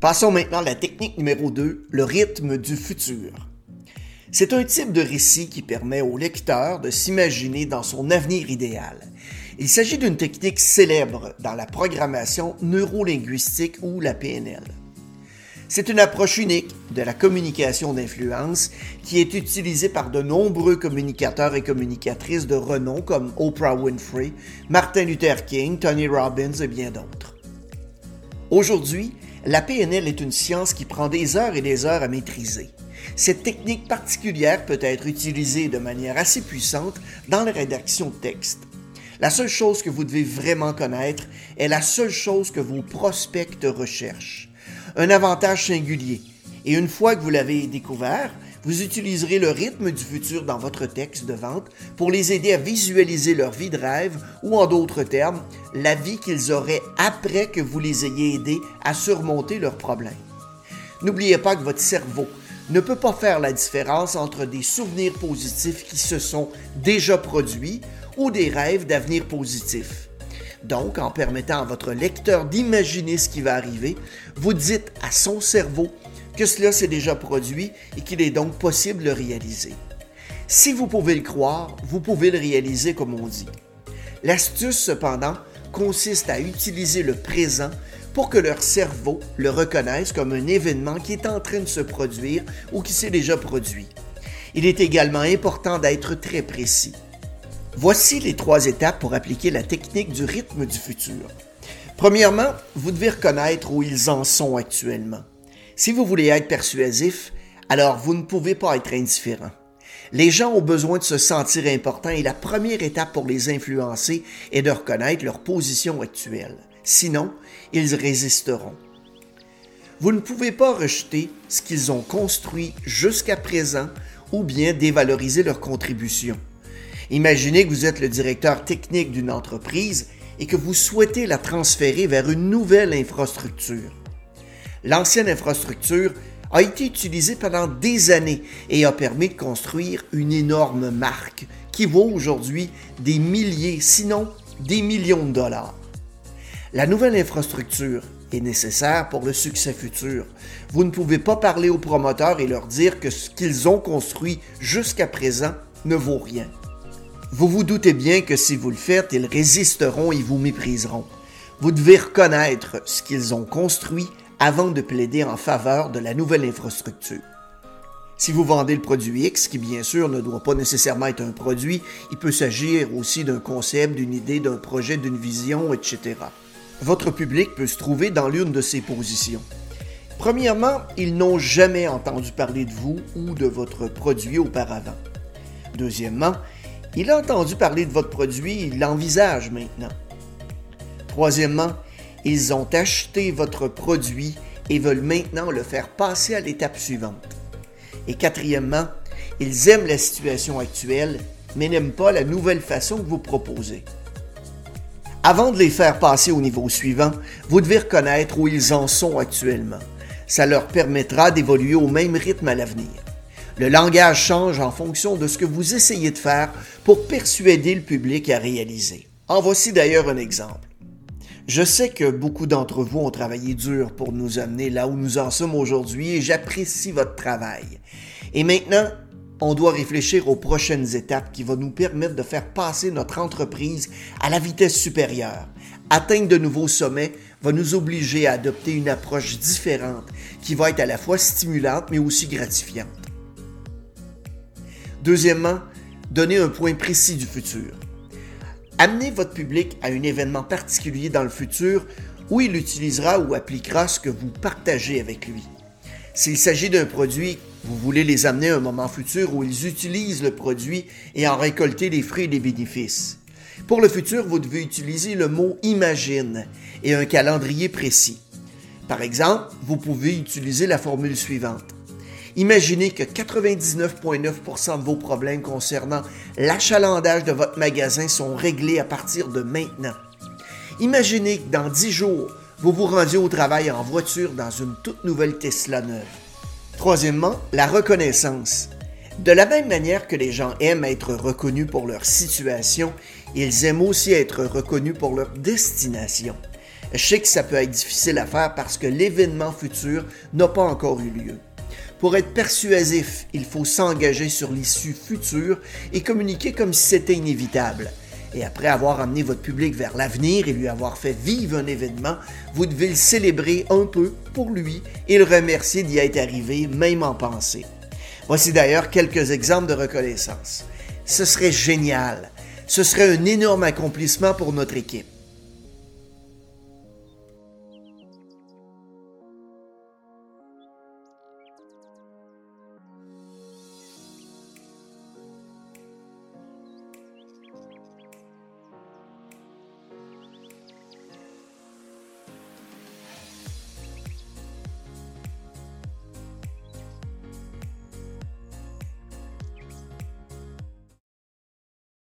Passons maintenant à la technique numéro 2, le rythme du futur. C'est un type de récit qui permet au lecteur de s'imaginer dans son avenir idéal. Il s'agit d'une technique célèbre dans la programmation neurolinguistique ou la PNL. C'est une approche unique de la communication d'influence qui est utilisée par de nombreux communicateurs et communicatrices de renom comme Oprah Winfrey, Martin Luther King, Tony Robbins et bien d'autres. Aujourd'hui, la PNL est une science qui prend des heures et des heures à maîtriser. Cette technique particulière peut être utilisée de manière assez puissante dans la rédaction de texte. La seule chose que vous devez vraiment connaître est la seule chose que vos prospects recherchent un avantage singulier. Et une fois que vous l'avez découvert, vous utiliserez le rythme du futur dans votre texte de vente pour les aider à visualiser leur vie de rêve ou en d'autres termes, la vie qu'ils auraient après que vous les ayez aidés à surmonter leurs problèmes. N'oubliez pas que votre cerveau ne peut pas faire la différence entre des souvenirs positifs qui se sont déjà produits ou des rêves d'avenir positifs. Donc, en permettant à votre lecteur d'imaginer ce qui va arriver, vous dites à son cerveau que cela s'est déjà produit et qu'il est donc possible de le réaliser. Si vous pouvez le croire, vous pouvez le réaliser comme on dit. L'astuce, cependant, consiste à utiliser le présent pour que leur cerveau le reconnaisse comme un événement qui est en train de se produire ou qui s'est déjà produit. Il est également important d'être très précis. Voici les trois étapes pour appliquer la technique du rythme du futur. Premièrement, vous devez reconnaître où ils en sont actuellement. Si vous voulez être persuasif, alors vous ne pouvez pas être indifférent. Les gens ont besoin de se sentir importants et la première étape pour les influencer est de reconnaître leur position actuelle. Sinon, ils résisteront. Vous ne pouvez pas rejeter ce qu'ils ont construit jusqu'à présent ou bien dévaloriser leur contribution. Imaginez que vous êtes le directeur technique d'une entreprise et que vous souhaitez la transférer vers une nouvelle infrastructure. L'ancienne infrastructure a été utilisée pendant des années et a permis de construire une énorme marque qui vaut aujourd'hui des milliers, sinon des millions de dollars. La nouvelle infrastructure est nécessaire pour le succès futur. Vous ne pouvez pas parler aux promoteurs et leur dire que ce qu'ils ont construit jusqu'à présent ne vaut rien. Vous vous doutez bien que si vous le faites, ils résisteront et vous mépriseront. Vous devez reconnaître ce qu'ils ont construit avant de plaider en faveur de la nouvelle infrastructure. Si vous vendez le produit X, qui bien sûr ne doit pas nécessairement être un produit, il peut s'agir aussi d'un concept, d'une idée, d'un projet, d'une vision, etc. Votre public peut se trouver dans l'une de ces positions. Premièrement, ils n'ont jamais entendu parler de vous ou de votre produit auparavant. Deuxièmement, il a entendu parler de votre produit, il l'envisage maintenant. Troisièmement, ils ont acheté votre produit et veulent maintenant le faire passer à l'étape suivante. Et quatrièmement, ils aiment la situation actuelle, mais n'aiment pas la nouvelle façon que vous proposez. Avant de les faire passer au niveau suivant, vous devez reconnaître où ils en sont actuellement. Ça leur permettra d'évoluer au même rythme à l'avenir. Le langage change en fonction de ce que vous essayez de faire pour persuader le public à réaliser. En voici d'ailleurs un exemple. Je sais que beaucoup d'entre vous ont travaillé dur pour nous amener là où nous en sommes aujourd'hui et j'apprécie votre travail. Et maintenant, on doit réfléchir aux prochaines étapes qui vont nous permettre de faire passer notre entreprise à la vitesse supérieure. Atteindre de nouveaux sommets va nous obliger à adopter une approche différente qui va être à la fois stimulante mais aussi gratifiante. Deuxièmement, donnez un point précis du futur. Amenez votre public à un événement particulier dans le futur où il utilisera ou appliquera ce que vous partagez avec lui. S'il s'agit d'un produit, vous voulez les amener à un moment futur où ils utilisent le produit et en récolter les fruits et les bénéfices. Pour le futur, vous devez utiliser le mot imagine et un calendrier précis. Par exemple, vous pouvez utiliser la formule suivante. Imaginez que 99,9% de vos problèmes concernant l'achalandage de votre magasin sont réglés à partir de maintenant. Imaginez que dans 10 jours, vous vous rendiez au travail en voiture dans une toute nouvelle Tesla neuve. Troisièmement, la reconnaissance. De la même manière que les gens aiment être reconnus pour leur situation, ils aiment aussi être reconnus pour leur destination. Je sais que ça peut être difficile à faire parce que l'événement futur n'a pas encore eu lieu. Pour être persuasif, il faut s'engager sur l'issue future et communiquer comme si c'était inévitable. Et après avoir amené votre public vers l'avenir et lui avoir fait vivre un événement, vous devez le célébrer un peu pour lui et le remercier d'y être arrivé, même en pensée. Voici d'ailleurs quelques exemples de reconnaissance. Ce serait génial. Ce serait un énorme accomplissement pour notre équipe.